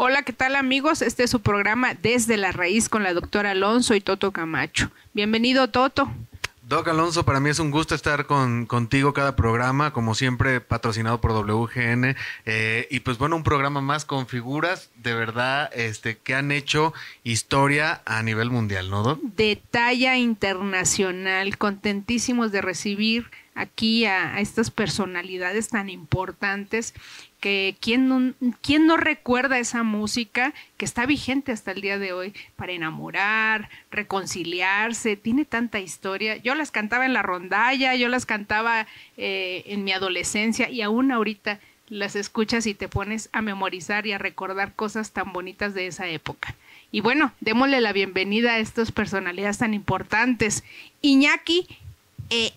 Hola, ¿qué tal amigos? Este es su programa Desde la Raíz con la doctora Alonso y Toto Camacho. Bienvenido, Toto. Doc Alonso, para mí es un gusto estar con, contigo cada programa, como siempre patrocinado por WGN. Eh, y pues bueno, un programa más con figuras de verdad este, que han hecho historia a nivel mundial, ¿no, Doc? De talla internacional, contentísimos de recibir aquí a, estas personalidades tan importantes que quién no, quién no recuerda esa música que está vigente hasta el día de hoy para enamorar, reconciliarse, tiene tanta historia. Yo las cantaba en la rondalla, yo las cantaba eh, en mi adolescencia y aún ahorita las escuchas y te pones a memorizar y a recordar cosas tan bonitas de esa época. Y bueno, démosle la bienvenida a estas personalidades tan importantes. Iñaki eh,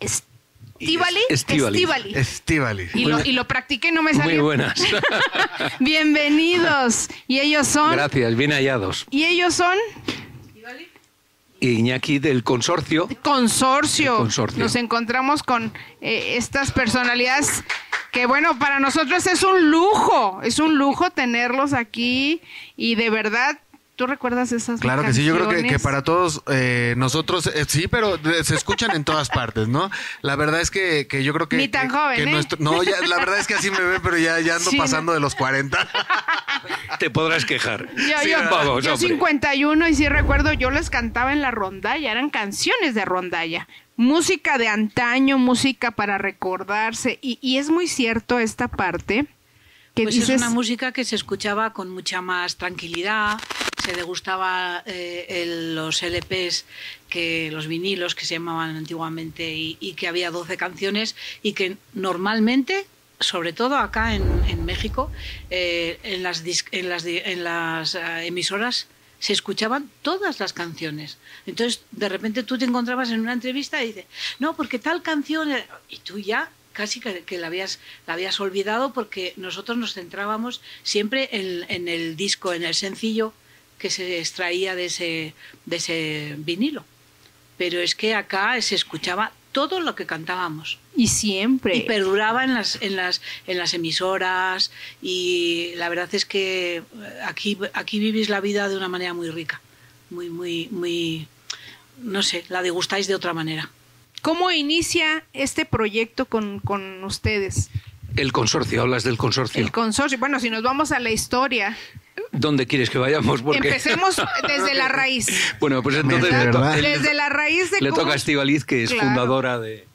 Estivali. Estivali. Estivali. Y, lo, y lo practiqué y no me salió. Muy buenas. Bienvenidos. Y ellos son. Gracias, bien hallados. Y ellos son. Iñaki del consorcio. Consorcio. Consorcio. Nos encontramos con eh, estas personalidades que bueno, para nosotros es un lujo, es un lujo tenerlos aquí y de verdad ¿Tú recuerdas esas Claro que sí, yo creo que, que para todos eh, nosotros, eh, sí, pero se escuchan en todas partes, ¿no? La verdad es que, que yo creo que... Ni tan que- joven, que ¿eh? nuestro- no, ya, la verdad es que así me ven, pero ya, ya ando Sí, pasando de los 40. Te podrás quejar. Yo, Sí, yo- vamos, yo hombre. 51 y sí recuerdo, yo les cantaba en la rondalla, eran canciones de rondalla, música de antaño, música para recordarse y, y es muy cierto esta parte que Pues dices, es una música que se escuchaba con mucha más tranquilidad, se degustaba eh, los LPs, que los vinilos que se llamaban antiguamente y, y que había 12 canciones y que normalmente, sobre todo acá en, México, eh, en las, en las, en eh, emisoras se escuchaban todas las canciones. Entonces, de repente tú te encontrabas en una entrevista y dices, no, porque tal canción... era-". Y tú ya casi que, la, habías, olvidado porque nosotros nos centrábamos siempre en el disco, en el sencillo que se extraía de ese, de ese vinilo. Pero es que acá se escuchaba todo lo que cantábamos y siempre. y perduraba en las, en las, en las emisoras y la verdad es que eh, aquí, aquí vivís la vida de una manera muy rica, muy, muy, muy, no sé, la degustáis de otra manera. ¿Cómo inicia este proyecto con, con ustedes? El consorcio, hablas del consorcio. El consorcio. Bueno, si nos vamos a la historia, ¿Dónde quieres que vayamos? Porque... empecemos desde la raíz. Bueno, pues entonces De Desde la raíz de le toca a Estivaliz, que es Claro. fundadora de...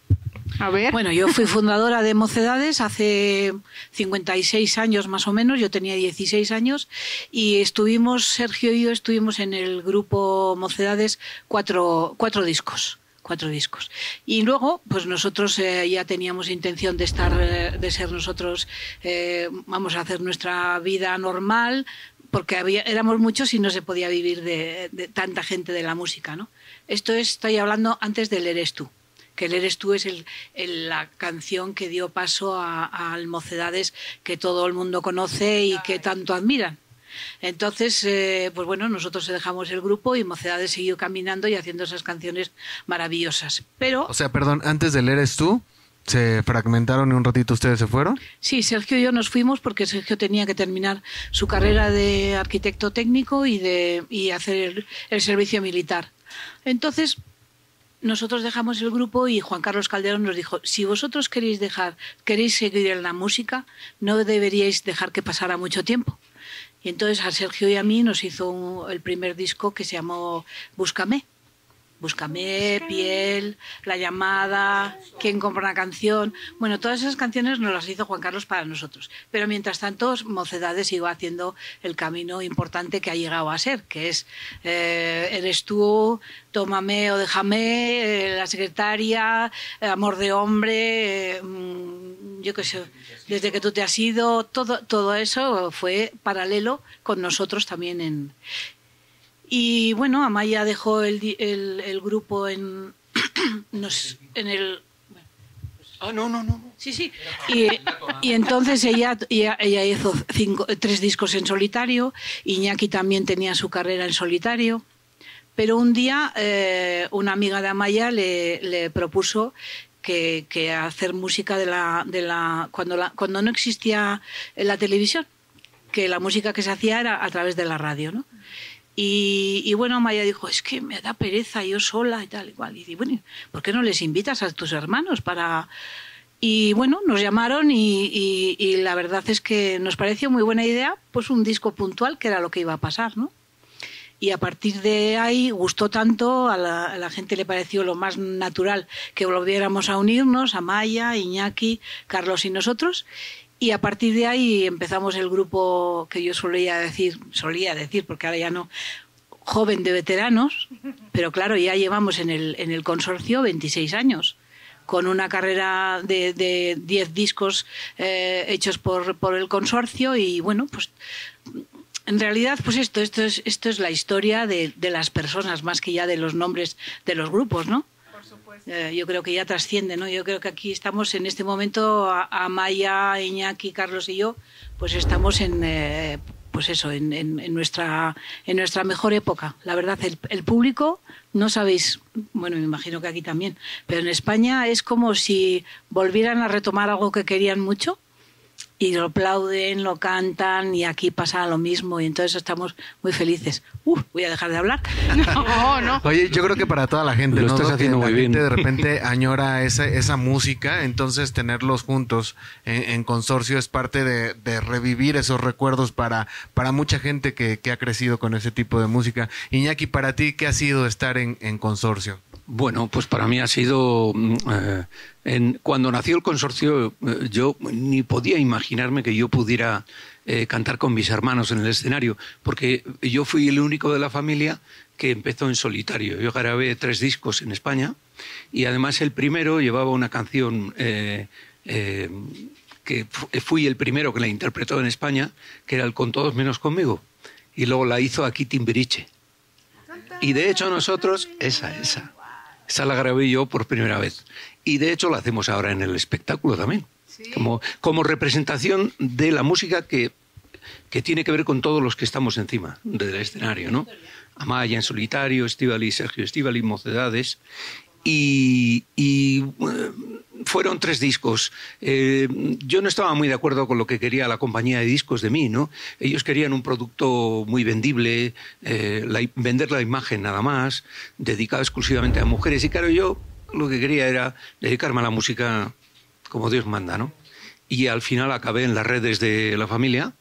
A ver. Bueno, yo fui fundadora de Mocedades hace 56 años más o menos, yo tenía 16 años y estuvimos, Sergio y yo estuvimos en el grupo Mocedades cuatro, cuatro discos. Cuatro discos. Y luego, pues nosotros eh, ya teníamos intención de estar, eh, de ser nosotros, eh, vamos a hacer nuestra vida normal, porque había, éramos muchos y no se podía vivir de, de tanta gente de la música, ¿no? Esto es, estoy hablando antes del Eres tú que el Eres tú es el, el- la canción que dio paso a, Mocedades que todo el mundo conoce y que tanto admiran. Entonces, eh, pues bueno, nosotros dejamos el grupo y Mocedades siguió caminando y haciendo esas canciones maravillosas. Pero O sea, perdón, antes del Eres tú, se fragmentaron y un ratito ustedes se fueron. Sí, Sergio y yo nos fuimos porque Sergio tenía que terminar su carrera de arquitecto técnico y, de, y hacer el, servicio militar. Entonces, nosotros dejamos el grupo y Juan Carlos Calderón nos dijo, si vosotros queréis dejar, queréis seguir en la música, no deberíais dejar que pasara mucho tiempo. Y entonces a Sergio y a mí nos hizo el primer disco que se llamó Búscame. Búscame, Piel, La Llamada, ¿Quién compra una canción? Bueno, todas esas canciones nos las hizo Juan Carlos para nosotros. Pero mientras tanto, Mocedades iba haciendo el camino importante que ha llegado a ser, que es eh, Eres tú, Tómame o Déjame, eh, La Secretaria, eh, Amor de Hombre, eh, mm, yo qué sé, Desde que tú te has ido, todo, todo eso fue paralelo con nosotros también en... Y bueno, Amaya dejó el, el, el grupo en, nos- en el... Ah, no, no, no. Sí, sí. Y, y entonces ella, ella, ella hizo cinco, tres discos en solitario, Iñaki también tenía su carrera en solitario, pero un día eh, una amiga de Amaya le, le propuso que, que hacer música de la, de la, cuando, la, cuando no existía la televisión que la música que se hacía era a través de la radio, ¿no? Y, bueno, Maya dijo, es que me da pereza yo sola y tal y cual. Y dije, bueno, ¿por qué no les invitas a tus hermanos para...? Y bueno, nos llamaron y la verdad es que nos pareció muy buena idea, pues un disco puntual, que era lo que iba a pasar, ¿no? y a partir de ahí gustó tanto, a la, a la, gente le pareció lo más natural que volviéramos a unirnos, a Maya, Iñaki, Carlos y nosotros. Y a partir de ahí empezamos el grupo que yo solía decir, solía decir, porque ahora ya no, joven de veteranos, pero claro, ya llevamos en el, en el consorcio 26 años con una carrera de, de 10 discos eh, hechos por, por el consorcio y bueno, pues en realidad, pues esto, esto es, esto es la historia de, de, las personas, más que ya de los nombres de los grupos, ¿no? Eh, yo creo que ya trasciende, ¿no? Yo creo que aquí estamos en este momento, a, a Maya, Iñaki, Carlos y yo, pues estamos en, eh, pues eso, en, en, en, nuestra, en nuestra mejor época. La verdad, el, el público, no sabéis, bueno, me imagino que aquí también, pero en España es como si volvieran a retomar algo que querían mucho y lo aplauden, lo cantan y aquí pasa lo mismo y entonces estamos muy felices. Uh, voy a dejar de hablar. No, no. Oye, yo creo que para toda la gente, lo ¿no? estás haciendo que muy la bien. gente de repente añora esa, esa música, entonces tenerlos juntos en, en consorcio es parte de, de, revivir esos recuerdos para, para mucha gente que, que, ha crecido con ese tipo de música. Iñaki, para ti, ¿qué ha sido estar en, en consorcio? Bueno, pues para mí ha sido eh, en, cuando nació el consorcio, eh, yo ni podía imaginarme que yo pudiera eh, cantar con mis hermanos en el escenario, porque yo fui el único de la familia que empezó en solitario. Yo grabé tres discos en España y además el primero llevaba una canción eh, que fui el primero que la interpretó en España, que era el Con todos menos conmigo, y luego la hizo aquí Timbiriche. Y de hecho nosotros, esa, esa. Esa la grabé yo por primera vez. Y de hecho la hacemos ahora en el espectáculo también. ¿Sí? Como, como representación de la música que, que tiene que ver con todos los que estamos encima del escenario, ¿no? Amaya en solitario, Estivali, Sergio Estivali, Mocedades. Y, uh, fueron tres discos. Eh, yo no estaba muy de acuerdo con lo que quería la compañía de discos de mí, ¿no? Ellos querían un producto muy vendible, eh, vender la imagen nada más, dedicado exclusivamente a mujeres. Y claro, yo lo que quería era dedicarme a la música como Dios manda, ¿no? Y al final acabé en las redes de la familia.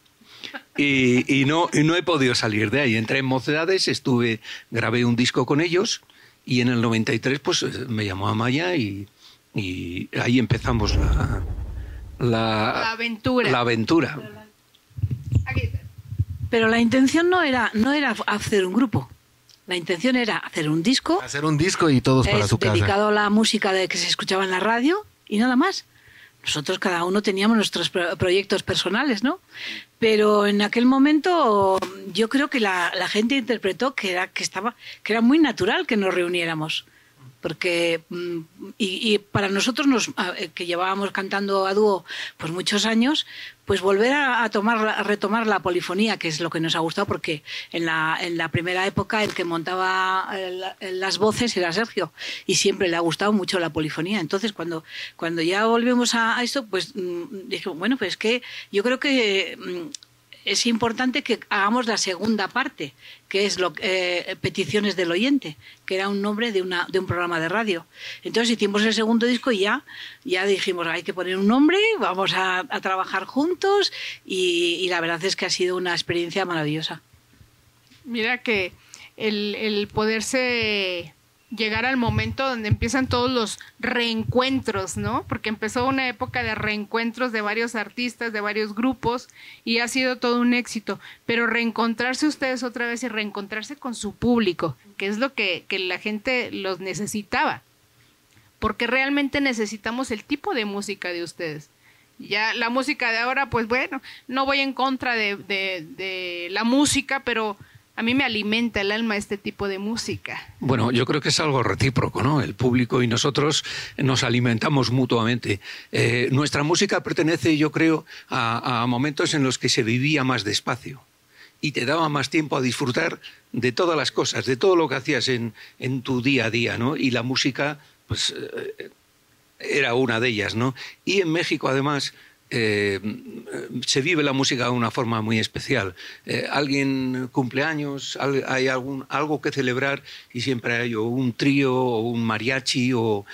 Y, y, no, y no he podido salir de ahí. Entré en Mocedades, estuve, grabé un disco con ellos y en el 93 pues me llamó Amaya y, y ahí empezamos la, la, la aventura. La aventura. Pero la intención no era, no era hacer un grupo. La intención era hacer un disco. Hacer un disco y todos para su dedicado casa. Dedicado a la música de que se escuchaba en la radio y nada más. Nosotros cada uno teníamos nuestros proyectos personales, ¿no? Pero en aquel momento yo creo que la, la gente interpretó que era, que, estaba, que era muy natural que nos reuniéramos porque y, y, para nosotros nos, que llevábamos cantando a dúo pues muchos años pues volver a, a, tomar a retomar la polifonía que es lo que nos ha gustado porque en la, en la primera época el que montaba las voces era Sergio y siempre le ha gustado mucho la polifonía. Entonces cuando cuando ya volvemos a, a esto pues dije bueno pues que yo creo que es importante que hagamos la segunda parte, que es lo, eh, Peticiones del Oyente, que era un nombre de, un programa de radio. Entonces hicimos el segundo disco y ya, ya dijimos, hay que poner un nombre, vamos a, trabajar juntos y, la verdad es que ha sido una experiencia maravillosa. Mira que el poderse llegar al momento donde empiezan todos los reencuentros, ¿no? Porque empezó una época de reencuentros de varios artistas, de varios grupos, y ha sido todo un éxito. Pero reencontrarse ustedes otra vez y reencontrarse con su público, que es lo que, la gente los necesitaba. Porque realmente necesitamos el tipo de música de ustedes. Ya la música de ahora, pues bueno, no voy en contra de la música, pero a mí me alimenta el alma este tipo de música. Bueno, yo creo que es algo recíproco, ¿no? El público y nosotros nos alimentamos mutuamente. Eh, nuestra música pertenece, yo creo, a, momentos en los que se vivía más despacio y te daba más tiempo a disfrutar de todas las cosas, de todo lo que hacías en, en tu día a día, ¿no? Y la música, pues, eh, era una de ellas, ¿no? Y en México, además, eh, se vive la música de una forma muy especial. Eh, alguien cumpleaños, hay algún, algo que celebrar y siempre hay un trío o un mariachi o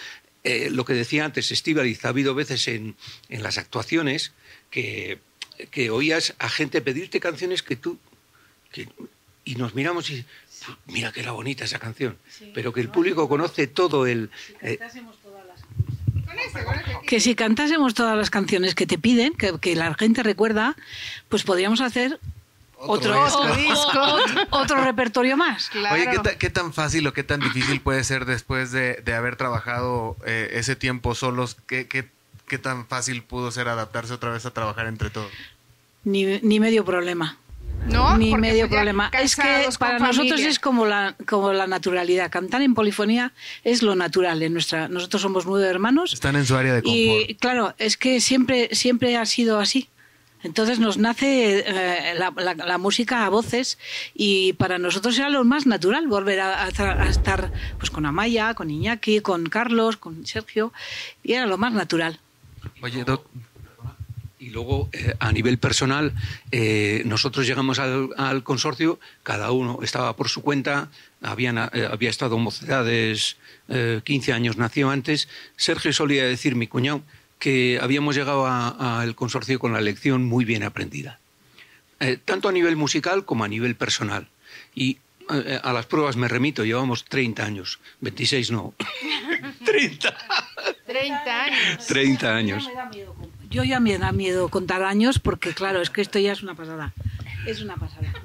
eh, lo que decía antes Estíbaliz, ha habido veces en, en las actuaciones que, que, oías a gente pedirte canciones que tú... Que, y nos miramos y mira que era bonita esa canción, sí, pero que el público conoce todo el... Eh, que si cantásemos todas las canciones que te piden, que, que la gente recuerda, pues podríamos hacer otro, otro, disco, otro, repertorio más. Claro. Oye, ¿qué, ¿qué, tan fácil o qué tan difícil puede ser después de, de haber trabajado eh, ese tiempo solos? ¿Qué, ¿Qué, qué, tan fácil pudo ser adaptarse otra vez a trabajar entre todos? Ni, ni medio problema. No, ni medio problema. Es que para nosotros es como la, como la naturalidad. Cantar en polifonía es lo natural. En nuestra, nosotros somos nueve hermanos. Están en su área de confort. Y claro, es que siempre, siempre ha sido así. Entonces nos nace eh, la, la, la, música a voces y para nosotros era lo más natural volver a, a, estar pues con Amaya, con Iñaki, con Carlos, con Sergio y era lo más natural. Oye, Doc, y luego, eh, a nivel personal, eh, nosotros llegamos al, al, consorcio, cada uno estaba por su cuenta, habían, eh, había estado en mocedades, 15 años nació antes. Sergio solía decir, mi cuñado, que habíamos llegado al consorcio con la lección muy bien aprendida, tanto a nivel musical como a nivel personal. Y a las pruebas me remito, llevamos 30 años, 26 no, 30. 30 años. 30 años. Yo ya me da miedo contar años porque, claro, es que esto ya es una pasada. Es una pasada.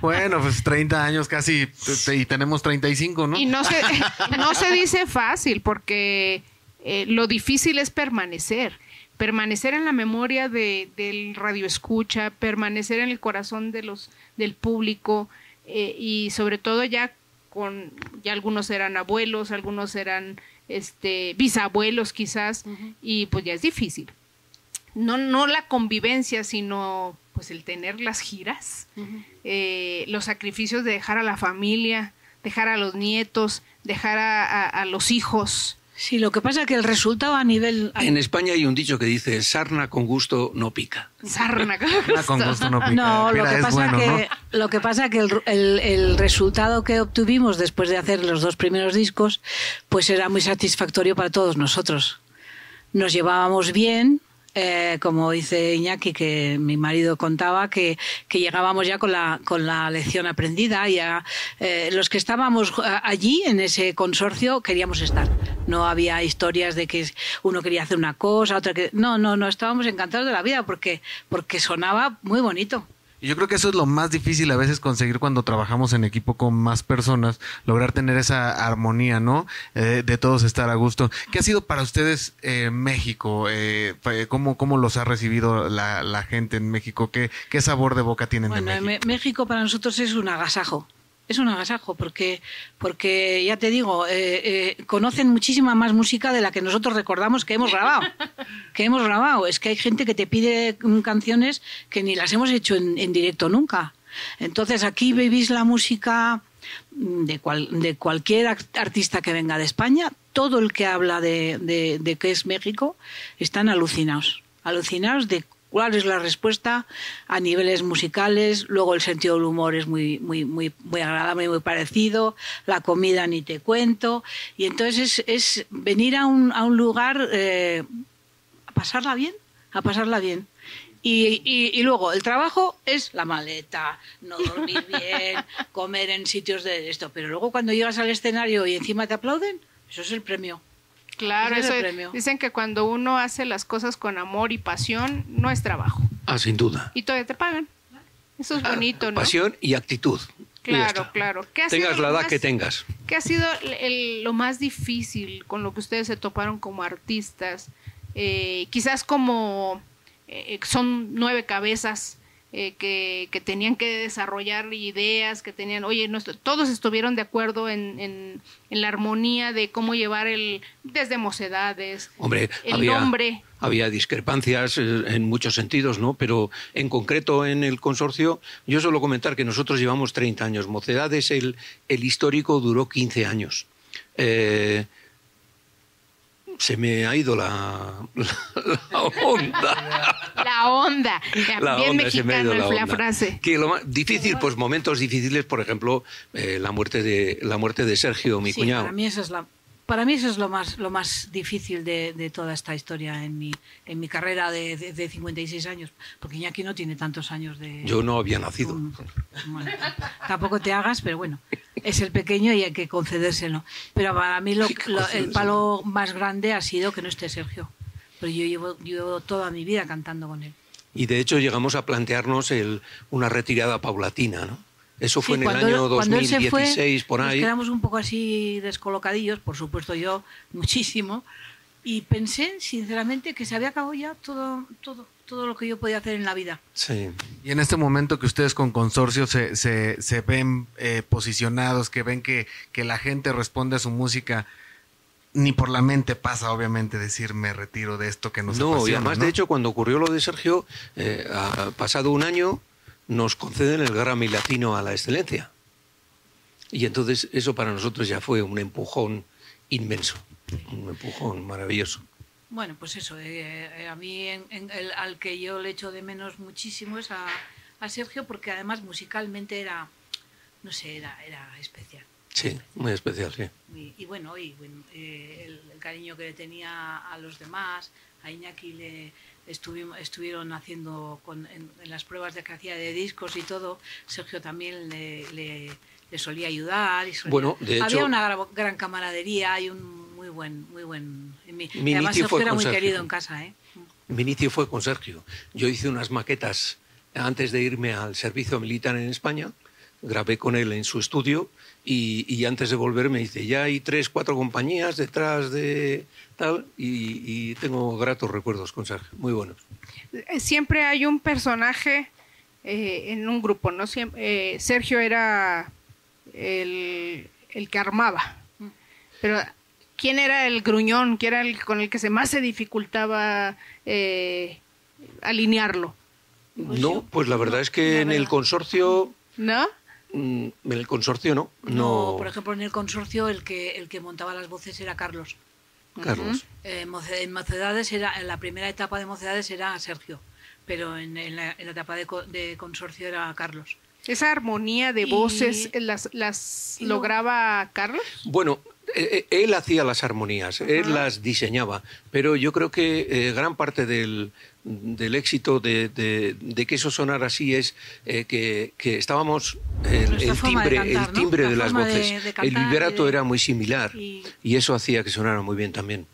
Bueno, pues 30 años casi y tenemos 35, ¿no? Y no se, no se dice fácil porque eh, lo difícil es permanecer. Permanecer en la memoria de, del radio escucha, permanecer en el corazón de los, del público eh, y sobre todo ya con, ya algunos eran abuelos, algunos eran este, bisabuelos quizás, uh -huh. y pues ya es difícil no, no la convivencia, sino pues el tener las giras, uh -huh. eh, los sacrificios de dejar a la familia, dejar a los nietos, dejar a, a, a los hijos. Sí, lo que pasa es que el resultado a nivel... En España hay un dicho que dice, sarna con gusto no pica. Sarna con gusto, con gusto no pica. No, Mira, lo, que pasa bueno, que, ¿no? lo que pasa que el, el, el, resultado que obtuvimos después de hacer los dos primeros discos, pues era muy satisfactorio para todos nosotros. Nos llevábamos bien, eh, como dice Iñaki, que mi marido contaba, que, que llegábamos ya con la, con la lección aprendida. Ya, eh, los que estábamos allí en ese consorcio queríamos estar. No había historias de que uno quería hacer una cosa, otra que. No, no, no, estábamos encantados de la vida porque, porque sonaba muy bonito. Y yo creo que eso es lo más difícil a veces conseguir cuando trabajamos en equipo con más personas, lograr tener esa armonía, ¿no? Eh, de todos estar a gusto. ¿Qué ha sido para ustedes eh, México? Eh, ¿cómo, ¿Cómo los ha recibido la, la gente en México? ¿Qué, ¿Qué, sabor de boca tienen bueno, de México? México para nosotros es un agasajo es un agasajo porque, porque ya te digo, eh, eh, conocen muchísima más música de la que nosotros recordamos que hemos grabado. que hemos grabado. Es que hay gente que te pide canciones que ni las hemos hecho en, en directo nunca. Entonces aquí vivís la música de, cual, de cualquier artista que venga de España. Todo el que habla de, de, de qué es México están alucinados. Alucinados de cuál es la respuesta a niveles musicales, luego el sentido del humor es muy, muy, muy, muy agradable, muy parecido, la comida ni te cuento, y entonces es, es venir a un, a un lugar eh, a pasarla bien, a pasarla bien. Y, y, y, luego el trabajo es la maleta, no dormir bien, comer en sitios de esto, pero luego cuando llegas al escenario y encima te aplauden, eso es el premio. Claro, eso dicen que cuando uno hace las cosas con amor y pasión, no es trabajo. Ah, sin duda. Y todavía te pagan. Eso es ah, bonito, ¿no? Pasión y actitud. Claro, claro. ¿Qué tengas la edad más, que tengas. ¿Qué ha sido el, lo más difícil con lo que ustedes se toparon como artistas? Eh, quizás como eh, son nueve cabezas eh, que, que, tenían que desarrollar ideas, que tenían, oye, no, todos estuvieron de acuerdo en, en, en, la armonía de cómo llevar el, desde mocedades, Hombre, el había, nombre. Había discrepancias eh, en muchos sentidos, ¿no? Pero en concreto en el consorcio, yo suelo comentar que nosotros llevamos 30 años. Mocedades, el, el histórico duró 15 años. Eh, Se me ha ido la, la, onda. La onda. La Bien onda, se me ha ido la onda. frase. Que lo más difícil, pues momentos difíciles, por ejemplo, eh, la muerte de la muerte de Sergio, mi Sí, cuñado. Para mí eso es la para mí eso es lo más lo más difícil de, de toda esta historia en mi en mi carrera de, de, de 56 años, porque Iñaki no tiene tantos años de Yo no había nacido. Bueno, tampoco te hagas, pero bueno, es el pequeño y hay que concedérselo. Pero para mí lo- el palo más grande ha sido que no esté Sergio. Pero yo llevo, llevo toda mi vida cantando con él. Y de hecho llegamos a plantearnos el, una retirada paulatina, ¿no? Eso fue Sí, en el año él- cuando él se 2016, fue, por Nos ahí. quedamos un poco así descolocadillos, por supuesto yo muchísimo. Y pensé, sinceramente, que se había acabado ya todo, todo, todo lo que yo podía hacer en la vida. Sí. Y en este momento que ustedes con consorcio se, se, se ven eh, posicionados, que ven que, que la gente responde a su música, ni por la mente pasa, obviamente, decir me retiro de esto que nos No, y además, ¿no? de hecho, cuando ocurrió lo de Sergio, eh, ha pasado un año, nos conceden el Grammy Latino a la excelencia. Y entonces eso para nosotros ya fue un empujón inmenso, un empujón maravilloso. Bueno, pues eso, eh, eh, a mí en- en el- al que yo le echo de menos muchísimo es a, a Sergio, porque además musicalmente era, no sé, era, era especial. Sí, muy especial, sí. Y, y bueno, y bueno, eh, el, el cariño que le tenía a los demás, a Iñaki le estuvimos, estuvieron haciendo con, en, en las pruebas de que hacía de discos y todo, Sergio también le, le- le solía ayudar. Y solía- Bueno, de había hecho- una gra- gran camaradería y un muy buen, muy buen. y mi- además fue era muy Sergio. querido en casa, ¿eh? Mi inicio fue con Sergio. Yo hice unas maquetas antes de irme al servicio militar en España, grabé con él en su estudio y, y antes de volver me dice, ya hay tres, cuatro compañías detrás de tal y, y tengo gratos recuerdos con Sergio, muy buenos. Eh, Siempre hay un personaje eh, en un grupo, ¿no? Siem- eh, Sergio era el, el que armaba. Pero, ¿quién era el gruñón? ¿Quién era el con el que se más se dificultaba eh, alinearlo? No, pues la verdad es que la en el consorcio, ¿No? mm, en el consorcio no, No, no, por ejemplo, en el consorcio el que, el que montaba las voces era Carlos. Carlos. Eh, en Mocedades era, en la primera etapa de Mocedades era Sergio, pero en, en la, en la etapa de, co- de consorcio era Carlos. Esa armonía de voces, ¿las, las y lograba Carlos? Bueno, él hacía las armonías, él las diseñaba, pero yo creo que eh, gran parte del, del éxito de, de- de que eso sonara así es eh, que, que estábamos el, el de timbre, cantar, el timbre de las de- voces, de el vibrato de- era muy similar y- y eso hacía que sonara muy bien también.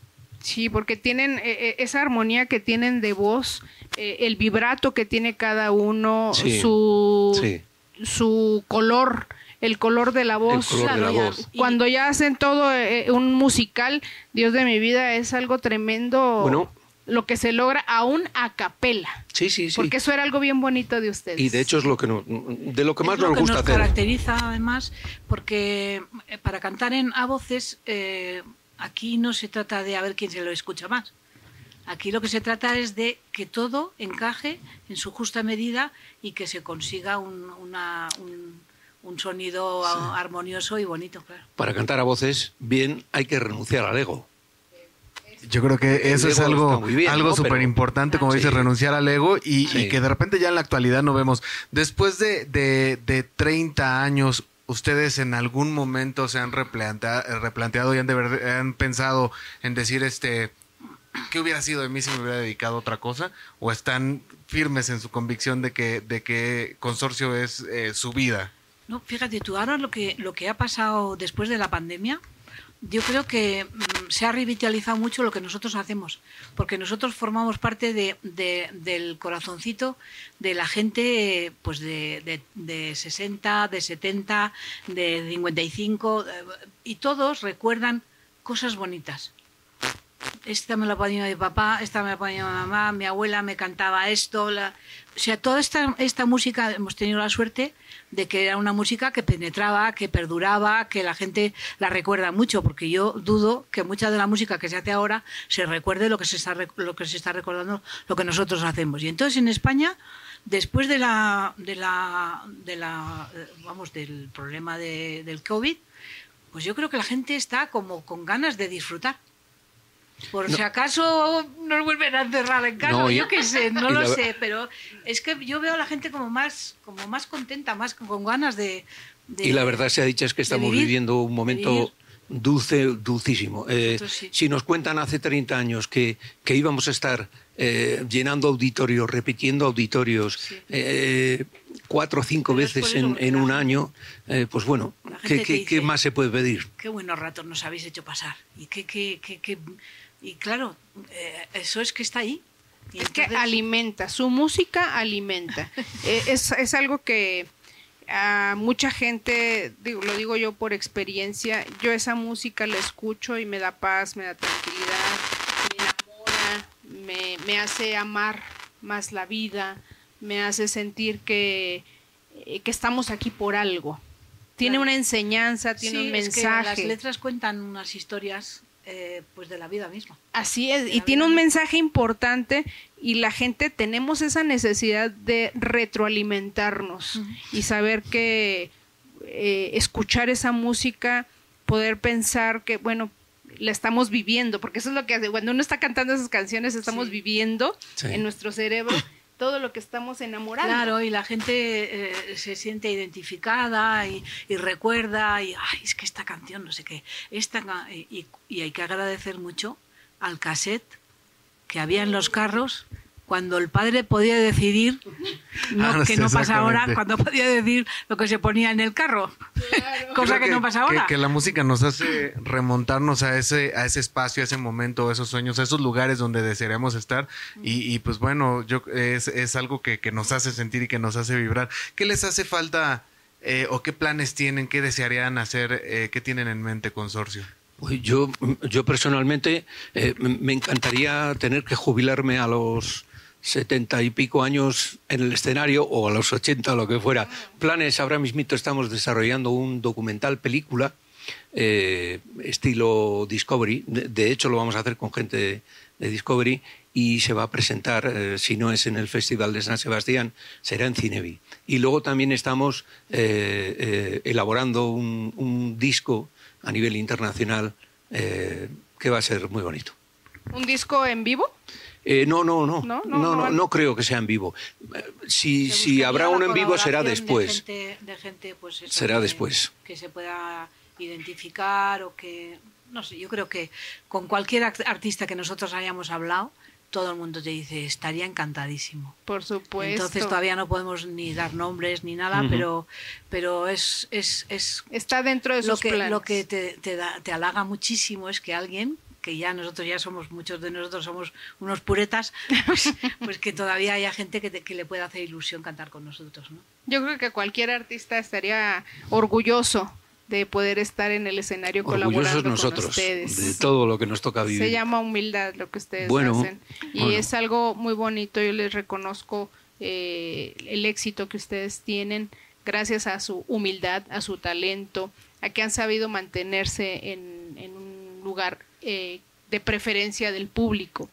Sí, porque tienen eh, eh, esa armonía que tienen de voz, eh, el vibrato que tiene cada uno, Sí, su, sí. su color, el color de la voz. color de la voz. Cuando ya hacen todo eh, un musical, Dios de mi vida, es algo tremendo Bueno. lo que se logra aún a capela. Sí, sí, sí. Porque eso era algo bien bonito de ustedes. Y de hecho es lo que nos, de lo que más es lo nos que gusta nos hacer. caracteriza además porque eh, para cantar en a voces eh, aquí no se trata de a ver quién se lo escucha más. Aquí lo que se trata es de que todo encaje en su justa medida y que se consiga un, una- un- un sonido armonioso y bonito, claro. Para cantar a voces bien hay que renunciar al ego. Yo creo que eso es algo, bien, algo ¿no? Súper importante, como Sí. dices, renunciar al ego y, Sí. y que de repente ya en la actualidad no vemos. Después de, de, de 30 años, ¿ustedes en algún momento se han replantea- replanteado y han, de ver- han pensado en decir, este, ¿qué hubiera sido de mí si me hubiera dedicado a otra cosa? ¿O están firmes en su convicción de que, de que Consorcio es eh, su vida? No, fíjate tú, ahora lo que, lo que ha pasado después de la pandemia, yo creo que mm, se ha revitalizado mucho lo que nosotros hacemos, porque nosotros formamos parte de, de- del corazoncito de la gente pues de, de, de 60, de 70, de 55, eh, y todos recuerdan cosas bonitas. Esta me la ponía mi papá, esta me la ponía mi mamá, mi abuela me cantaba esto. la- O sea, toda esta, esta música hemos tenido la suerte de que era una música que penetraba, que perduraba, que la gente la recuerda mucho, porque yo dudo que mucha de la música que se hace ahora se recuerde lo que se está, lo que se está recordando, lo que nosotros hacemos. Y entonces en España, después de la, de la, de la vamos, del problema de- del COVID, pues yo creo que la gente está como con ganas de disfrutar. Por si acaso nos vuelven a encerrar en casa, No, yo qué sé, no lo la- sé, pero es que yo veo a la gente como más, como más contenta, más con ganas de... de- Y la verdad sea dicha es que estamos vivir, viviendo un momento dulce, dulcísimo. Eh, sí. Si nos cuentan hace 30 años que, que íbamos a estar eh, llenando auditorios, repitiendo auditorios, Sí. eh, cuatro o cinco Pero veces en, un año, pues bueno, ¿qué, más se puede pedir? Qué buenos ratos nos habéis hecho pasar. Y, qué- qué- y claro, eh, eso es que está ahí. Y Es que alimenta, su música alimenta. Eh, es, es algo que a mucha gente, digo, lo digo yo por experiencia, yo esa música la escucho y me da paz, me da tranquilidad, me enamora, me, me hace amar más la vida, me hace sentir que, eh, que estamos aquí por algo. Tiene Claro. una enseñanza, tiene Sí, un es que mensaje. las letras cuentan unas historias eh, pues de la vida misma. Así es, y tiene un misma. mensaje importante y la gente tenemos esa necesidad de retroalimentarnos y saber que eh, escuchar esa música, poder pensar que, bueno, la estamos viviendo, porque eso es lo que hace, cuando uno está cantando esas canciones, estamos Sí. viviendo Sí. en nuestro cerebro todo lo que estamos enamorando. Claro, y la gente eh, se siente identificada y, recuerda, y ay, es que esta canción, no sé qué, esta, y- y hay que agradecer mucho al cassette que había en los carros cuando el padre podía decidir, no, Ah, no que sé, no pasa ahora, cuando podía decir lo que se ponía en el carro, cosa que, no pasa ahora. Que, que la música nos hace remontarnos a ese, a ese espacio, a ese momento, a esos sueños, a esos lugares donde desearíamos estar. Y, y, pues bueno, yo es, es algo que, que nos hace sentir y que nos hace vibrar. ¿Qué les hace falta eh, o qué planes tienen, qué desearían hacer, eh, qué tienen en mente, consorcio? Pues yo, yo personalmente eh, me encantaría tener que jubilarme a los setenta y pico años en el escenario o a los ochenta lo que fuera. Planes, ahora mismito estamos desarrollando un documental película eh, estilo Discovery. De, hecho, lo vamos a hacer con gente de, Discovery y se va a presentar, eh, si no es en el Festival de San Sebastián, será en Cinevi. Y luego también estamos eh, eh, elaborando un, disco a nivel internacional que va a ser muy bonito. ¿Un disco en vivo? Eh, no, no, no, No, no, no, no, no. no creo que sea en vivo. Eh, Si, si habrá uno en vivo será después. De gente, de gente, pues eso, Será que- después. Que se pueda identificar o que. No sé, yo creo que con cualquier artista que nosotros hayamos hablado, todo el mundo te dice, estaría encantadísimo. Por supuesto. Entonces todavía no podemos ni dar nombres ni nada, pero, pero es, es, es Está dentro de lo sus que, planes. lo que te, te, da- te halaga muchísimo es que alguien que ya nosotros ya somos, muchos de nosotros somos unos puretas, pues, pues que todavía haya gente que, te- que le pueda hacer ilusión cantar con nosotros, ¿no? Yo creo que cualquier artista estaría orgulloso de poder estar en el escenario colaborando con nosotros ustedes. de todo lo que nos toca vivir. Se llama humildad lo que ustedes Bueno, hacen. Y bueno. es algo muy bonito. Yo les reconozco eh, el éxito que ustedes tienen gracias a su humildad, a su talento, a que han sabido mantenerse en, en un lugar eh, de preferencia del público.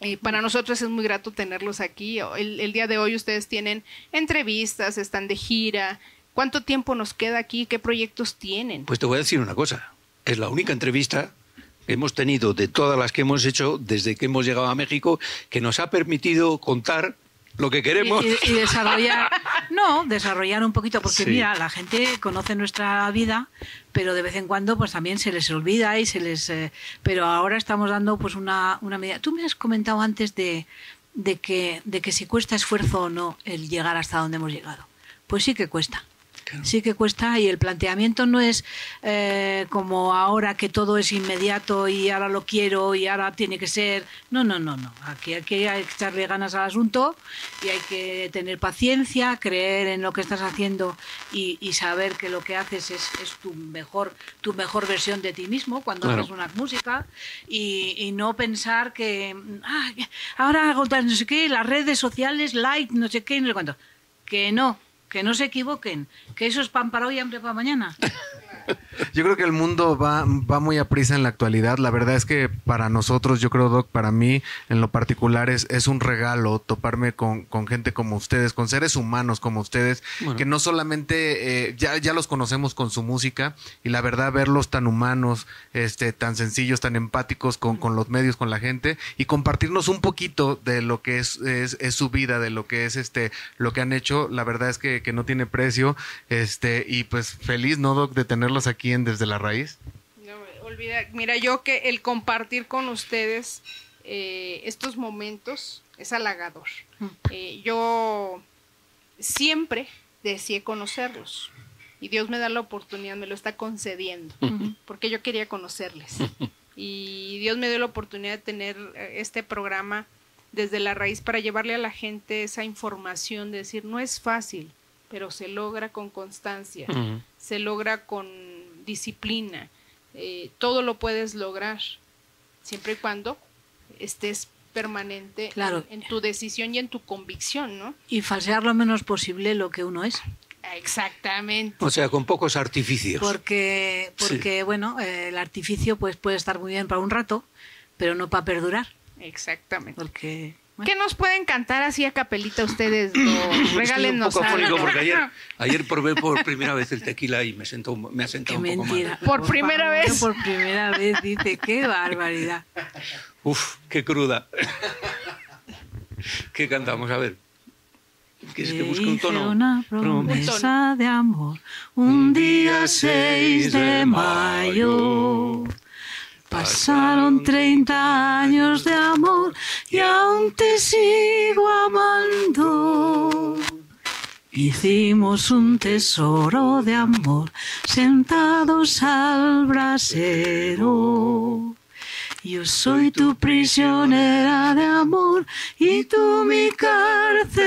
Eh, para nosotros es muy grato tenerlos aquí. El, el día de hoy ustedes tienen entrevistas, están de gira. ¿Cuánto tiempo nos queda aquí? ¿Qué proyectos tienen? Pues te voy a decir una cosa. Es la única entrevista que hemos tenido de todas las que hemos hecho desde que hemos llegado a México que nos ha permitido contar lo que queremos. Y, desarrollar, no, desarrollar un poquito, porque Sí. mira, la gente conoce nuestra vida, pero de vez en cuando pues también se les olvida y se les... eh, pero ahora estamos dando pues una, una medida. Tú me has comentado antes de, de, que, de que si cuesta esfuerzo o no el llegar hasta donde hemos llegado. Pues sí que cuesta. Claro. Sí que cuesta y el planteamiento no es eh, como ahora que todo es inmediato y ahora lo quiero y ahora tiene que ser. No, no, no, no. Aquí hay que echarle ganas al asunto y hay que tener paciencia, creer en lo que estás haciendo y, y saber que lo que haces es, es tu mejor tu mejor versión de ti mismo cuando Claro. haces una música y, y no pensar que ah, ahora no sé qué, las redes sociales, like, no sé qué, no sé cuánto. Que no, que no se equivoquen, que eso es pan para hoy y hambre para mañana. Yo creo que el mundo va, va muy a prisa en la actualidad. La verdad es que para nosotros, yo creo, Doc, para mí en lo particular es, es un regalo toparme con, con gente como ustedes, con seres humanos como ustedes, Bueno. que no solamente eh, ya, ya los conocemos con su música y la verdad verlos tan humanos, este, tan sencillos, tan empáticos con, con los medios, con la gente y compartirnos un poquito de lo que es, es, es su vida, de lo que es este, lo que han hecho, la verdad es que, que no tiene precio. Este, y pues feliz, ¿no, Doc, de tenerlos aquí en Desde la Raíz? No, olvida, mira, yo que el compartir con ustedes eh, estos momentos es halagador. Eh, yo siempre deseé conocerlos y Dios me da la oportunidad, me lo está concediendo, porque yo quería conocerles. Y Dios me dio la oportunidad de tener eh, este programa desde la raíz para llevarle a la gente esa información de decir, no es fácil, pero se logra con constancia se logra con disciplina. Eh, todo lo puedes lograr, siempre y cuando estés permanente Claro. en, en tu decisión y en tu convicción, ¿no? Y falsear lo menos posible lo que uno es. Exactamente. O sea, con pocos artificios. Porque, Sí. porque bueno, eh, el artificio pues puede estar muy bien para un rato, pero no para perdurar. Exactamente. Porque, ¿Qué nos pueden cantar así a capelita ustedes? No, Estoy un Regálenos poco algo. afónico porque ayer, ayer probé por primera vez el tequila y me, sentó, me ha qué sentado un poco mentira. mal. Por primera favor, vez. Por primera vez, dice, qué barbaridad. Uf, qué cruda. ¿Qué cantamos? A ver. ¿Quieres que Te busque un tono? una promesa de amor un día 6 de mayo. Pasaron 30 años de amor y aún te sigo amando. Hicimos un tesoro de amor sentados al brasero. Yo soy tu prisionera de amor y tú mi carcelero.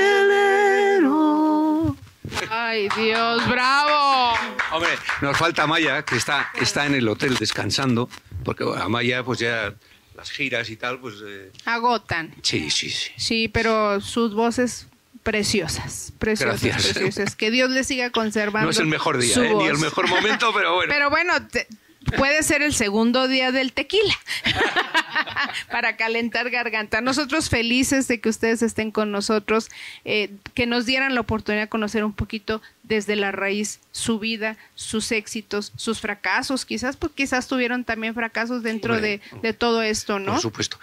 Ay, Dios, bravo. Hombre, nos falta Amaya, que está, está en el hotel descansando, porque Amaya, pues ya las giras y tal, pues... eh, Agotan. sí, sí, sí. Sí, pero sus voces preciosas, preciosas, Gracias. preciosas. Que Dios les siga conservando. No es el mejor día, eh, ni el mejor momento, pero bueno. Pero bueno, te- puede ser el segundo día del tequila para calentar garganta. Nosotros felices de que ustedes estén con nosotros, eh, que nos dieran la oportunidad de conocer un poquito desde la raíz su vida, sus éxitos, sus fracasos, quizás, pues quizás tuvieron también fracasos dentro de, de todo esto, ¿no? Por supuesto.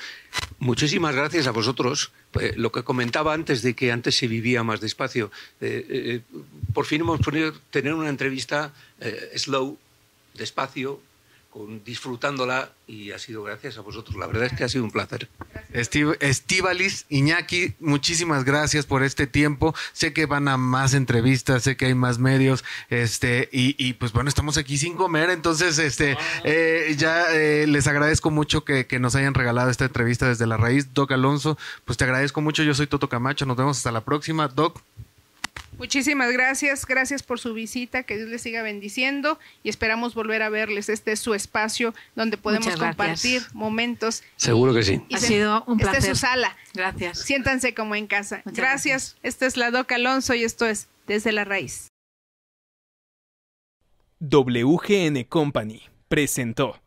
Muchísimas gracias a vosotros. Eh, lo que comentaba antes de que antes se vivía más despacio. eh, por fin hemos podido tener una entrevista slow, despacio, con, disfrutándola y ha sido gracias a vosotros. La verdad es que ha sido un placer. Estiv- Estíbalis, Iñaki, muchísimas gracias por este tiempo. Sé que van a más entrevistas, sé que hay más medios, este, y, y, pues bueno, estamos aquí sin comer, entonces, este, eh, ya eh, les agradezco mucho que, que nos hayan regalado esta entrevista desde la raíz. Doc Alonso, pues te agradezco mucho. Yo soy Toto Camacho, nos vemos hasta la próxima. Doc, Muchísimas gracias, gracias por su visita, que Dios les siga bendiciendo y esperamos volver a verles. Este es su espacio donde podemos gracias. compartir momentos. Seguro que sí. Y Ha se- sido un Esta es placer. su sala. Gracias. Siéntanse como en casa. Muchas gracias. Esta es la Doc Alonso y esto es Desde la Raíz. WGN Company presentó